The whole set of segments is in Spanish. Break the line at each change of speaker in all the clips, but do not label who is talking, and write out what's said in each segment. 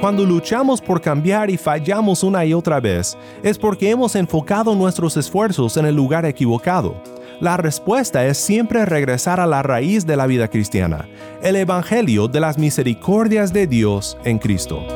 Cuando luchamos por cambiar y fallamos una y otra vez, es porque hemos enfocado nuestros esfuerzos en el lugar equivocado. La respuesta es siempre regresar a la raíz de la vida cristiana, el Evangelio de las misericordias de Dios en Cristo.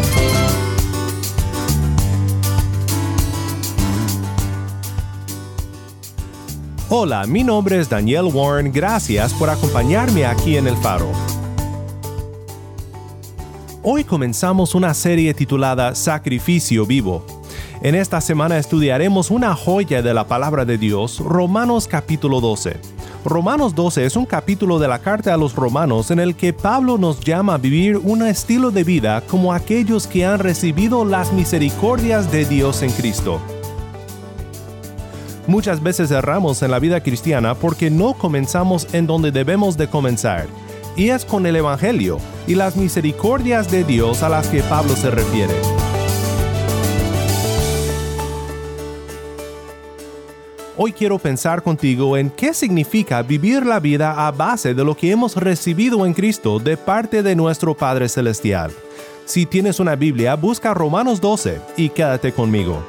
Hola, mi nombre es Daniel Warren, gracias por acompañarme aquí en El Faro. Hoy comenzamos una serie titulada Sacrificio Vivo. En esta semana estudiaremos una joya de la palabra de Dios, Romanos capítulo 12. Romanos 12 es un capítulo de la carta a los romanos en el que Pablo nos llama a vivir un estilo de vida como aquellos que han recibido las misericordias de Dios en Cristo. Muchas veces erramos en la vida cristiana porque no comenzamos en donde debemos de comenzar, y es con el Evangelio y las misericordias de Dios a las que Pablo se refiere. Hoy quiero pensar contigo en qué significa vivir la vida a base de lo que hemos recibido en Cristo de parte de nuestro Padre Celestial. Si tienes una Biblia, busca Romanos 12 y quédate conmigo.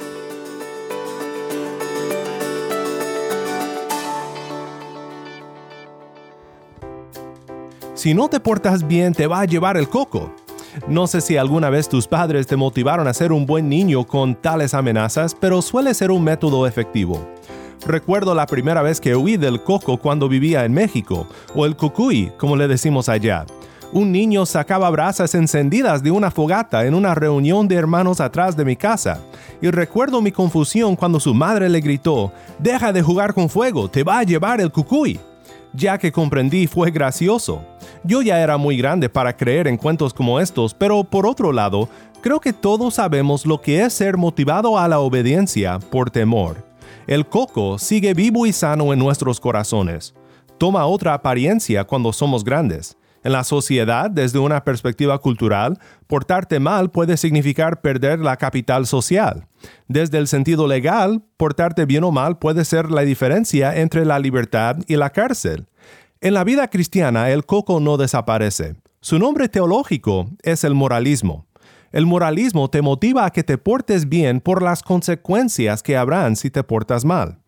Si no te portas bien te va a llevar el coco. No sé si alguna vez tus padres te motivaron a ser un buen niño con tales amenazas, pero suele ser un método efectivo. Recuerdo la primera vez que huí del coco cuando vivía en México, o el cucuy, como le decimos allá. Un niño sacaba brasas encendidas de una fogata en una reunión de hermanos atrás de mi casa, y recuerdo mi confusión cuando su madre le gritó, Deja de jugar con fuego, te va a llevar el cucuy. Ya que comprendí fue gracioso. Yo ya era muy grande para creer en cuentos como estos, pero por otro lado, creo que todos sabemos lo que es ser motivado a la obediencia por temor. El coco sigue vivo y sano en nuestros corazones. Toma otra apariencia cuando somos grandes. En la sociedad, desde una perspectiva cultural, portarte mal puede significar perder la capital social. Desde el sentido legal, portarte bien o mal puede ser la diferencia entre la libertad y la cárcel. En la vida cristiana el coco no desaparece. Su nombre teológico es el moralismo. El moralismo te motiva a que te portes bien por las consecuencias que habrán si te portas mal.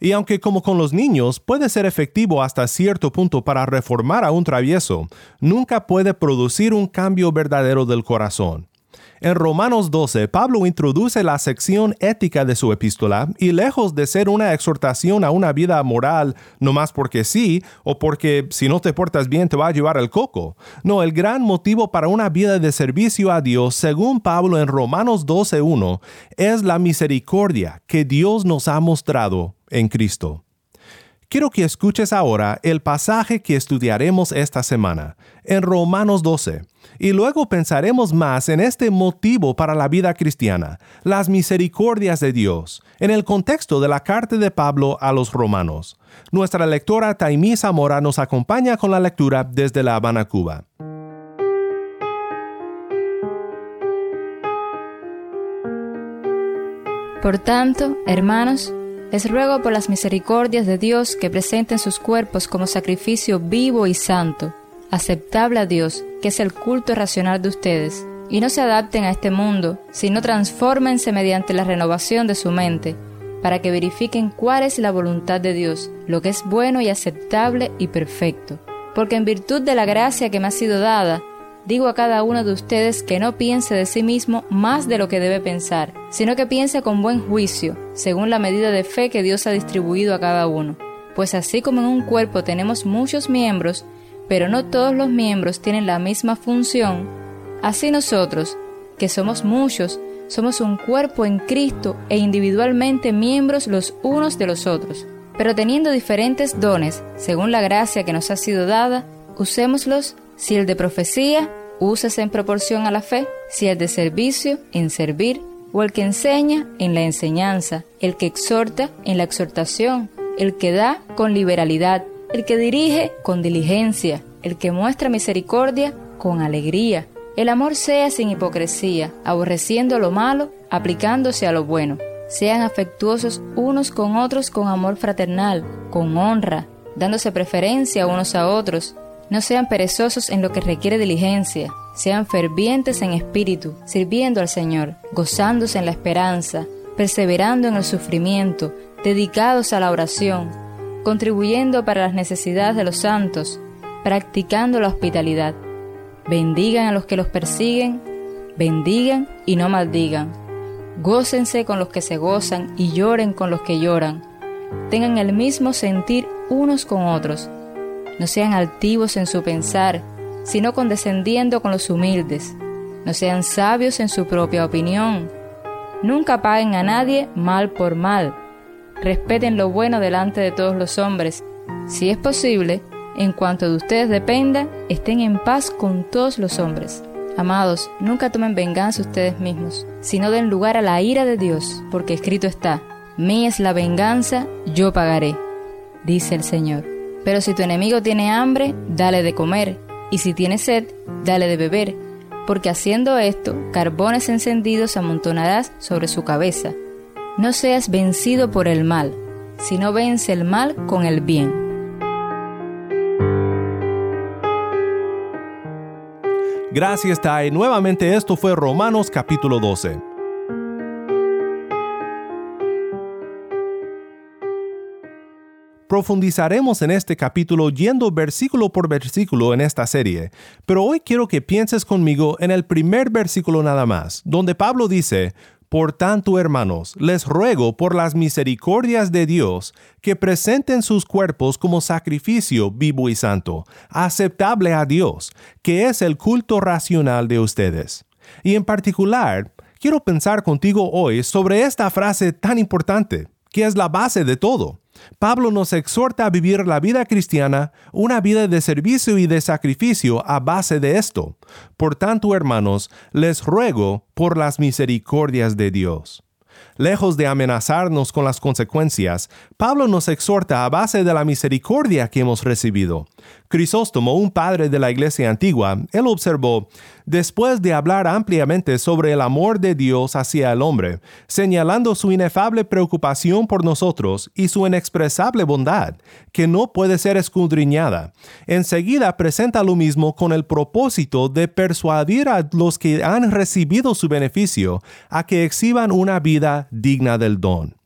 Y aunque como con los niños puede ser efectivo hasta cierto punto para reformar a un travieso, nunca puede producir un cambio verdadero del corazón. En Romanos 12, Pablo introduce la sección ética de su epístola y lejos de ser una exhortación a una vida moral, no más porque sí, o porque si no te portas bien te va a llevar el coco. No, el gran motivo para una vida de servicio a Dios, según Pablo en Romanos 12.1, es la misericordia que Dios nos ha mostrado en Cristo. Quiero que escuches ahora el pasaje que estudiaremos esta semana, en Romanos 12, y luego pensaremos más en este motivo para la vida cristiana, las misericordias de Dios, en el contexto de la carta de Pablo a los romanos. Nuestra lectora Taimí Zamora nos acompaña con la lectura desde La Habana, Cuba.
Por tanto, hermanos, les ruego por las misericordias de Dios que presenten sus cuerpos como sacrificio vivo y santo, aceptable a Dios, que es el culto racional de ustedes, y no se adapten a este mundo, sino transfórmense mediante la renovación de su mente, para que verifiquen cuál es la voluntad de Dios, lo que es bueno y aceptable y perfecto. Porque en virtud de la gracia que me ha sido dada, digo a cada uno de ustedes que no piense de sí mismo más de lo que debe pensar, sino que piense con buen juicio, según la medida de fe que Dios ha distribuido a cada uno. Pues así como en un cuerpo tenemos muchos miembros, pero no todos los miembros tienen la misma función, así nosotros, que somos muchos, Somos un cuerpo en Cristo e individualmente miembros los unos de los otros. Pero teniendo diferentes dones, según la gracia que nos ha sido dada, usémoslos si el de profecía, úsese en proporción a la fe, si el de servicio, en servir, o el que enseña, en la enseñanza, el que exhorta, en la exhortación, el que da, con liberalidad, el que dirige, con diligencia, el que muestra misericordia, con alegría. El amor sea sin hipocresía, aborreciendo lo malo, aplicándose a lo bueno. Sean afectuosos unos con otros con amor fraternal, con honra, dándose preferencia unos a otros. No sean perezosos en lo que requiere diligencia, sean fervientes en espíritu, sirviendo al Señor, gozándose en la esperanza, perseverando en el sufrimiento, dedicados a la oración, contribuyendo para las necesidades de los santos, practicando la hospitalidad. Bendigan a los que los persiguen, bendigan y no maldigan. Gócense con los que se gozan y lloren con los que lloran. Tengan el mismo sentir unos con otros. No sean altivos en su pensar, sino condescendiendo con los humildes. No sean sabios en su propia opinión. Nunca paguen a nadie mal por mal. Respeten lo bueno delante de todos los hombres. Si es posible, en cuanto de ustedes dependa, estén en paz con todos los hombres. Amados, nunca tomen venganza ustedes mismos, sino den lugar a la ira de Dios, porque escrito está, Mí es la venganza, yo pagaré, dice el Señor. Pero si tu enemigo tiene hambre, dale de comer, y si tiene sed, dale de beber, porque haciendo esto, carbones encendidos amontonarás sobre su cabeza. No seas vencido por el mal, sino vence el mal con el bien.
Gracias, Tai. Nuevamente esto fue Romanos capítulo 12. Profundizaremos en este capítulo yendo versículo por versículo en esta serie, pero hoy quiero que pienses conmigo en el primer versículo nada más, donde Pablo dice, por tanto, hermanos, les ruego por las misericordias de Dios que presenten sus cuerpos como sacrificio vivo y santo, aceptable a Dios, que es el culto racional de ustedes. Y en particular, quiero pensar contigo hoy sobre esta frase tan importante, que es la base de todo. Pablo nos exhorta a vivir la vida cristiana, una vida de servicio y de sacrificio a base de esto. Por tanto, hermanos, les ruego por las misericordias de Dios. Lejos de amenazarnos con las consecuencias, Pablo nos exhorta a base de la misericordia que hemos recibido. Crisóstomo, un padre de la iglesia antigua, él observó, después de hablar ampliamente sobre el amor de Dios hacia el hombre, señalando su inefable preocupación por nosotros y su inexpresable bondad, que no puede ser escudriñada, enseguida presenta lo mismo con el propósito de persuadir a los que han recibido su beneficio a que exhiban una vida digna del don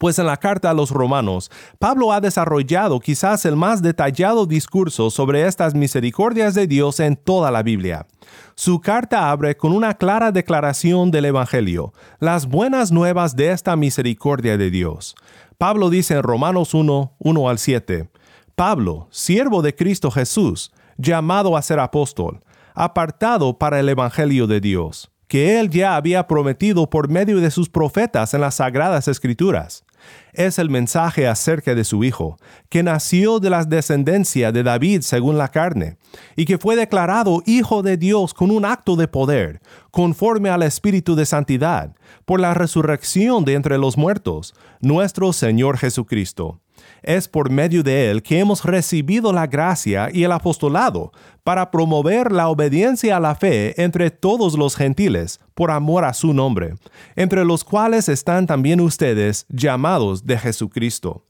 pues en la carta a los romanos, Pablo ha desarrollado quizás el más detallado discurso sobre estas misericordias de Dios en toda la Biblia. Su carta abre con una clara declaración del Evangelio, las buenas nuevas de esta misericordia de Dios. Pablo dice en Romanos 1, 1 al 7, Pablo, siervo de Cristo Jesús, llamado a ser apóstol, apartado para el Evangelio de Dios, que él ya había prometido por medio de sus profetas en las sagradas escrituras es el mensaje acerca de su Hijo, que nació de la descendencia de David según la carne, y que fue declarado Hijo de Dios con un acto de poder, conforme al Espíritu de Santidad, por la resurrección de entre los muertos, nuestro Señor Jesucristo es por medio de él que hemos recibido la gracia y el apostolado para promover la obediencia a la fe entre todos los gentiles, por amor a su nombre, entre los cuales están también ustedes llamados de Jesucristo.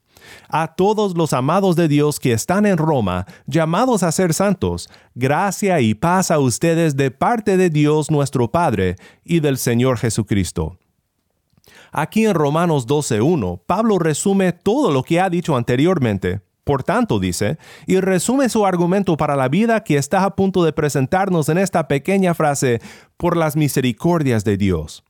A todos los amados de Dios que están en Roma, llamados a ser santos, gracia y paz a ustedes de parte de Dios nuestro Padre y del Señor Jesucristo. Aquí en Romanos 12.1, Pablo resume todo lo que ha dicho anteriormente. Por tanto, dice, y resume su argumento para la vida que está a punto de presentarnos en esta pequeña frase, por las misericordias de Dios.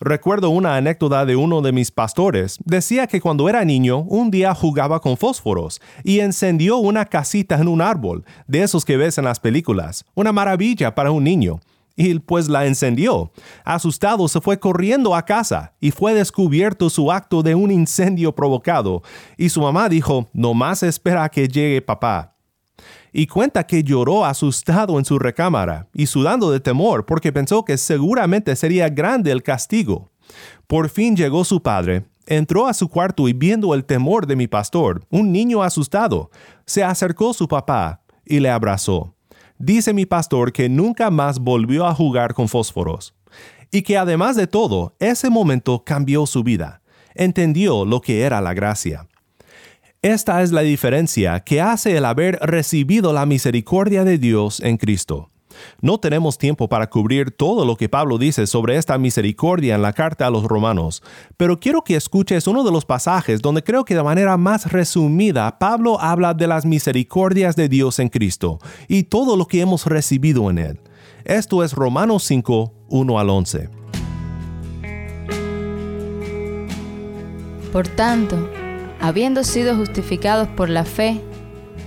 Recuerdo una anécdota de uno de mis pastores. Decía que cuando era niño, un día jugaba con fósforos y encendió una casita en un árbol, de esos que ves en las películas. Una maravilla para un niño y pues la encendió. Asustado se fue corriendo a casa y fue descubierto su acto de un incendio provocado, y su mamá dijo, no más espera a que llegue papá. Y cuenta que lloró asustado en su recámara y sudando de temor porque pensó que seguramente sería grande el castigo. Por fin llegó su padre, entró a su cuarto y viendo el temor de mi pastor, un niño asustado, se acercó su papá y le abrazó. Dice mi pastor que nunca más volvió a jugar con fósforos y que además de todo, ese momento cambió su vida. Entendió lo que era la gracia. Esta es la diferencia que hace el haber recibido la misericordia de Dios en Cristo. No tenemos tiempo para cubrir todo lo que Pablo dice sobre esta misericordia en la carta a los romanos, pero quiero que escuches uno de los pasajes donde creo que de manera más resumida Pablo habla de las misericordias de Dios en Cristo y todo lo que hemos recibido en él. Esto es Romanos 5, 1 al 11.
Por tanto, habiendo sido justificados por la fe,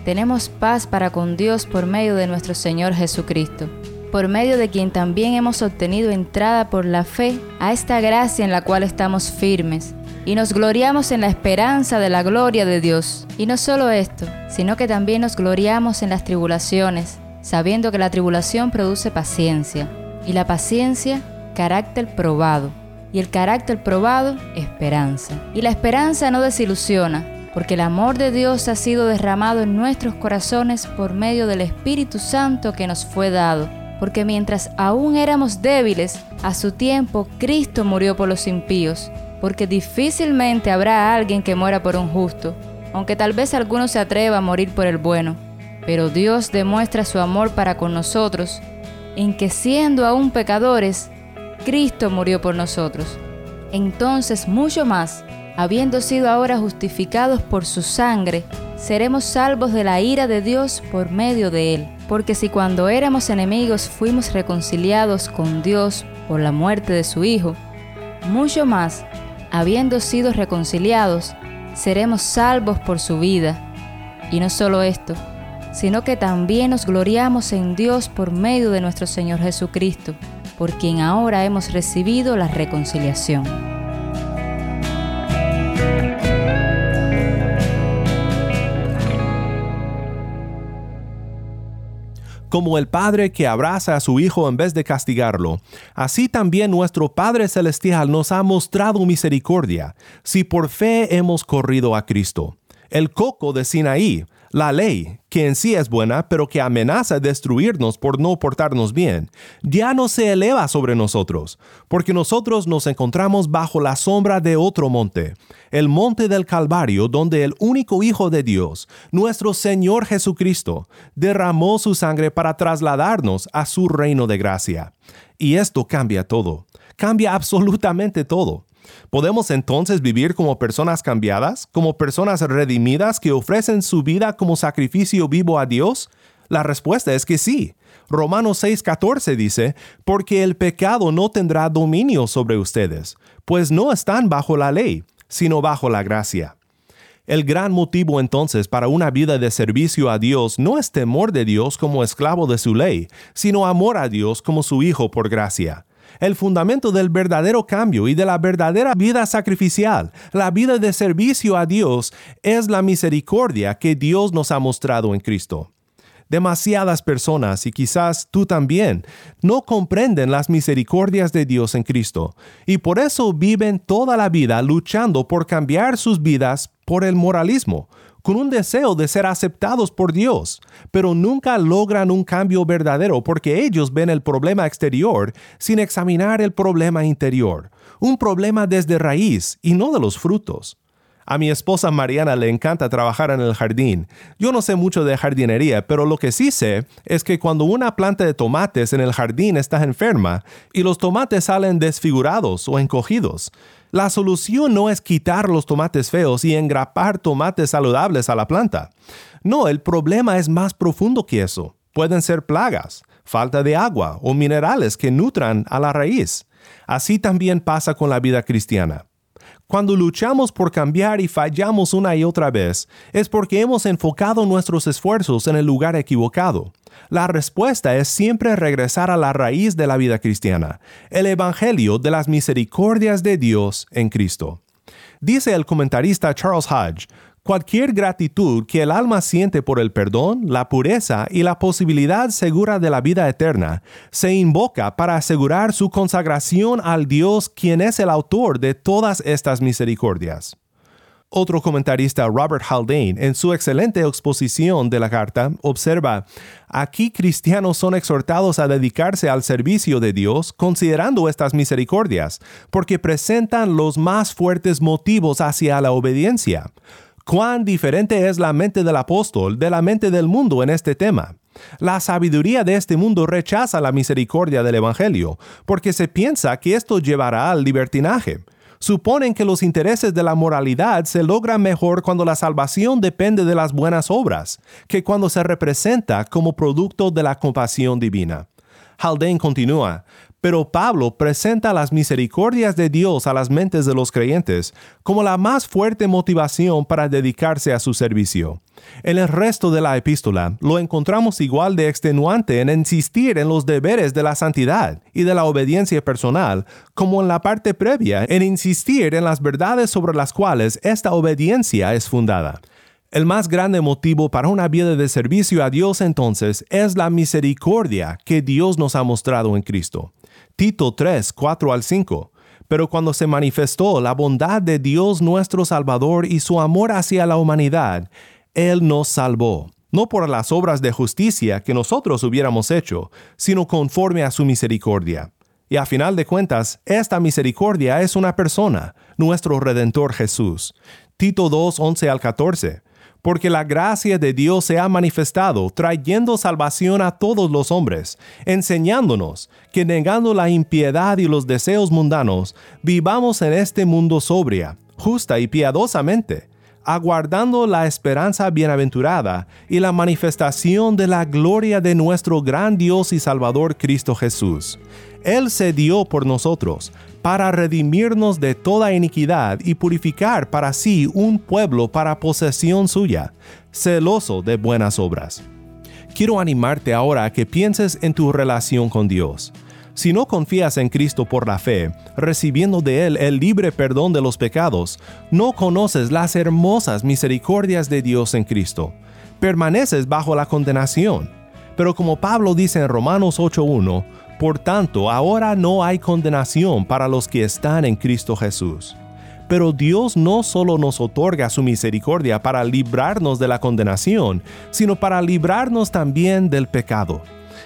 tenemos paz para con Dios por medio de nuestro Señor Jesucristo, por medio de quien también hemos obtenido entrada por la fe a esta gracia en la cual estamos firmes, y nos gloriamos en la esperanza de la gloria de Dios. Y no solo esto, sino que también nos gloriamos en las tribulaciones, sabiendo que la tribulación produce paciencia, y la paciencia, carácter probado y el carácter probado, esperanza. Y la esperanza no desilusiona, porque el amor de Dios ha sido derramado en nuestros corazones por medio del Espíritu Santo que nos fue dado. Porque mientras aún éramos débiles, a su tiempo Cristo murió por los impíos, porque difícilmente habrá alguien que muera por un justo, aunque tal vez alguno se atreva a morir por el bueno. Pero Dios demuestra su amor para con nosotros, en que siendo aún pecadores, Cristo murió por nosotros. Entonces, mucho más, habiendo sido ahora justificados por su sangre, seremos salvos de la ira de Dios por medio de él. Porque si cuando éramos enemigos fuimos reconciliados con Dios por la muerte de su Hijo, mucho más, habiendo sido reconciliados, seremos salvos por su vida. Y no solo esto, sino que también nos gloriamos en Dios por medio de nuestro Señor Jesucristo por quien ahora hemos recibido la reconciliación.
Como el Padre que abraza a su Hijo en vez de castigarlo, así también nuestro Padre Celestial nos ha mostrado misericordia, si por fe hemos corrido a Cristo. El coco de Sinaí, la ley, que en sí es buena, pero que amenaza destruirnos por no portarnos bien, ya no se eleva sobre nosotros, porque nosotros nos encontramos bajo la sombra de otro monte, el monte del Calvario, donde el único Hijo de Dios, nuestro Señor Jesucristo, derramó su sangre para trasladarnos a su reino de gracia. Y esto cambia todo, cambia absolutamente todo. ¿Podemos entonces vivir como personas cambiadas, como personas redimidas que ofrecen su vida como sacrificio vivo a Dios? La respuesta es que sí. Romanos 6:14 dice, porque el pecado no tendrá dominio sobre ustedes, pues no están bajo la ley, sino bajo la gracia. El gran motivo entonces para una vida de servicio a Dios no es temor de Dios como esclavo de su ley, sino amor a Dios como su Hijo por gracia el fundamento del verdadero cambio y de la verdadera vida sacrificial, la vida de servicio a Dios, es la misericordia que Dios nos ha mostrado en Cristo. Demasiadas personas, y quizás tú también, no comprenden las misericordias de Dios en Cristo, y por eso viven toda la vida luchando por cambiar sus vidas por el moralismo, con un deseo de ser aceptados por Dios, pero nunca logran un cambio verdadero porque ellos ven el problema exterior sin examinar el problema interior, un problema desde raíz y no de los frutos. A mi esposa Mariana le encanta trabajar en el jardín. Yo no sé mucho de jardinería, pero lo que sí sé es que cuando una planta de tomates en el jardín está enferma y los tomates salen desfigurados o encogidos, la solución no es quitar los tomates feos y engrapar tomates saludables a la planta. No, el problema es más profundo que eso. Pueden ser plagas, falta de agua o minerales que nutran a la raíz. Así también pasa con la vida cristiana. Cuando luchamos por cambiar y fallamos una y otra vez, es porque hemos enfocado nuestros esfuerzos en el lugar equivocado. La respuesta es siempre regresar a la raíz de la vida cristiana, el Evangelio de las misericordias de Dios en Cristo. Dice el comentarista Charles Hodge, Cualquier gratitud que el alma siente por el perdón, la pureza y la posibilidad segura de la vida eterna se invoca para asegurar su consagración al Dios quien es el autor de todas estas misericordias. Otro comentarista, Robert Haldane, en su excelente exposición de la carta, observa, aquí cristianos son exhortados a dedicarse al servicio de Dios considerando estas misericordias, porque presentan los más fuertes motivos hacia la obediencia cuán diferente es la mente del apóstol de la mente del mundo en este tema. La sabiduría de este mundo rechaza la misericordia del Evangelio, porque se piensa que esto llevará al libertinaje. Suponen que los intereses de la moralidad se logran mejor cuando la salvación depende de las buenas obras, que cuando se representa como producto de la compasión divina. Haldane continúa, pero Pablo presenta las misericordias de Dios a las mentes de los creyentes como la más fuerte motivación para dedicarse a su servicio. En el resto de la epístola lo encontramos igual de extenuante en insistir en los deberes de la santidad y de la obediencia personal, como en la parte previa en insistir en las verdades sobre las cuales esta obediencia es fundada. El más grande motivo para una vida de servicio a Dios entonces es la misericordia que Dios nos ha mostrado en Cristo. Tito 3, 4 al 5. Pero cuando se manifestó la bondad de Dios nuestro Salvador y su amor hacia la humanidad, Él nos salvó, no por las obras de justicia que nosotros hubiéramos hecho, sino conforme a su misericordia. Y a final de cuentas, esta misericordia es una persona, nuestro Redentor Jesús. Tito 2, 11 al 14 porque la gracia de Dios se ha manifestado, trayendo salvación a todos los hombres, enseñándonos que negando la impiedad y los deseos mundanos, vivamos en este mundo sobria, justa y piadosamente, aguardando la esperanza bienaventurada y la manifestación de la gloria de nuestro gran Dios y Salvador Cristo Jesús. Él se dio por nosotros, para redimirnos de toda iniquidad y purificar para sí un pueblo para posesión suya, celoso de buenas obras. Quiero animarte ahora a que pienses en tu relación con Dios. Si no confías en Cristo por la fe, recibiendo de Él el libre perdón de los pecados, no conoces las hermosas misericordias de Dios en Cristo. Permaneces bajo la condenación. Pero como Pablo dice en Romanos 8.1, por tanto, ahora no hay condenación para los que están en Cristo Jesús. Pero Dios no solo nos otorga su misericordia para librarnos de la condenación, sino para librarnos también del pecado.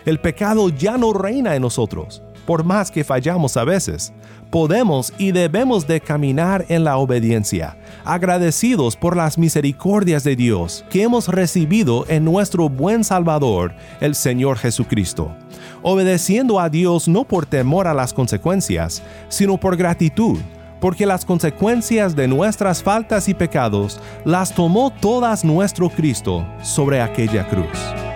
El pecado ya no reina en nosotros, por más que fallamos a veces. Podemos y debemos de caminar en la obediencia, agradecidos por las misericordias de Dios que hemos recibido en nuestro buen Salvador, el Señor Jesucristo obedeciendo a Dios no por temor a las consecuencias, sino por gratitud, porque las consecuencias de nuestras faltas y pecados las tomó todas nuestro Cristo sobre aquella cruz.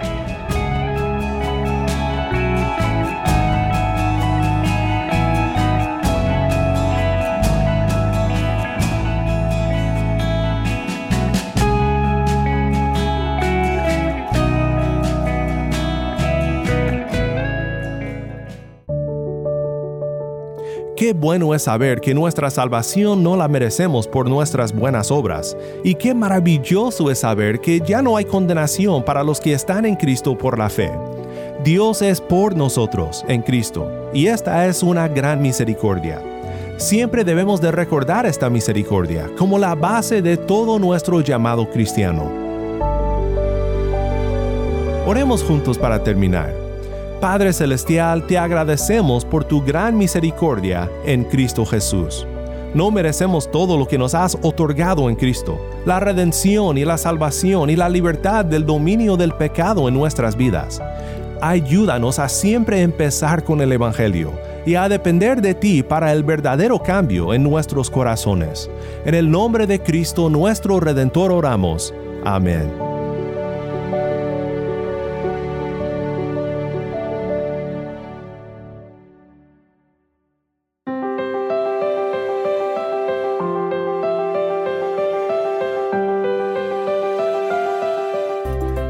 Qué bueno es saber que nuestra salvación no la merecemos por nuestras buenas obras, y qué maravilloso es saber que ya no hay condenación para los que están en Cristo por la fe. Dios es por nosotros en Cristo, y esta es una gran misericordia. Siempre debemos de recordar esta misericordia como la base de todo nuestro llamado cristiano. Oremos juntos para terminar. Padre Celestial, te agradecemos por tu gran misericordia en Cristo Jesús. No merecemos todo lo que nos has otorgado en Cristo, la redención y la salvación y la libertad del dominio del pecado en nuestras vidas. Ayúdanos a siempre empezar con el Evangelio y a depender de ti para el verdadero cambio en nuestros corazones. En el nombre de Cristo nuestro Redentor oramos. Amén.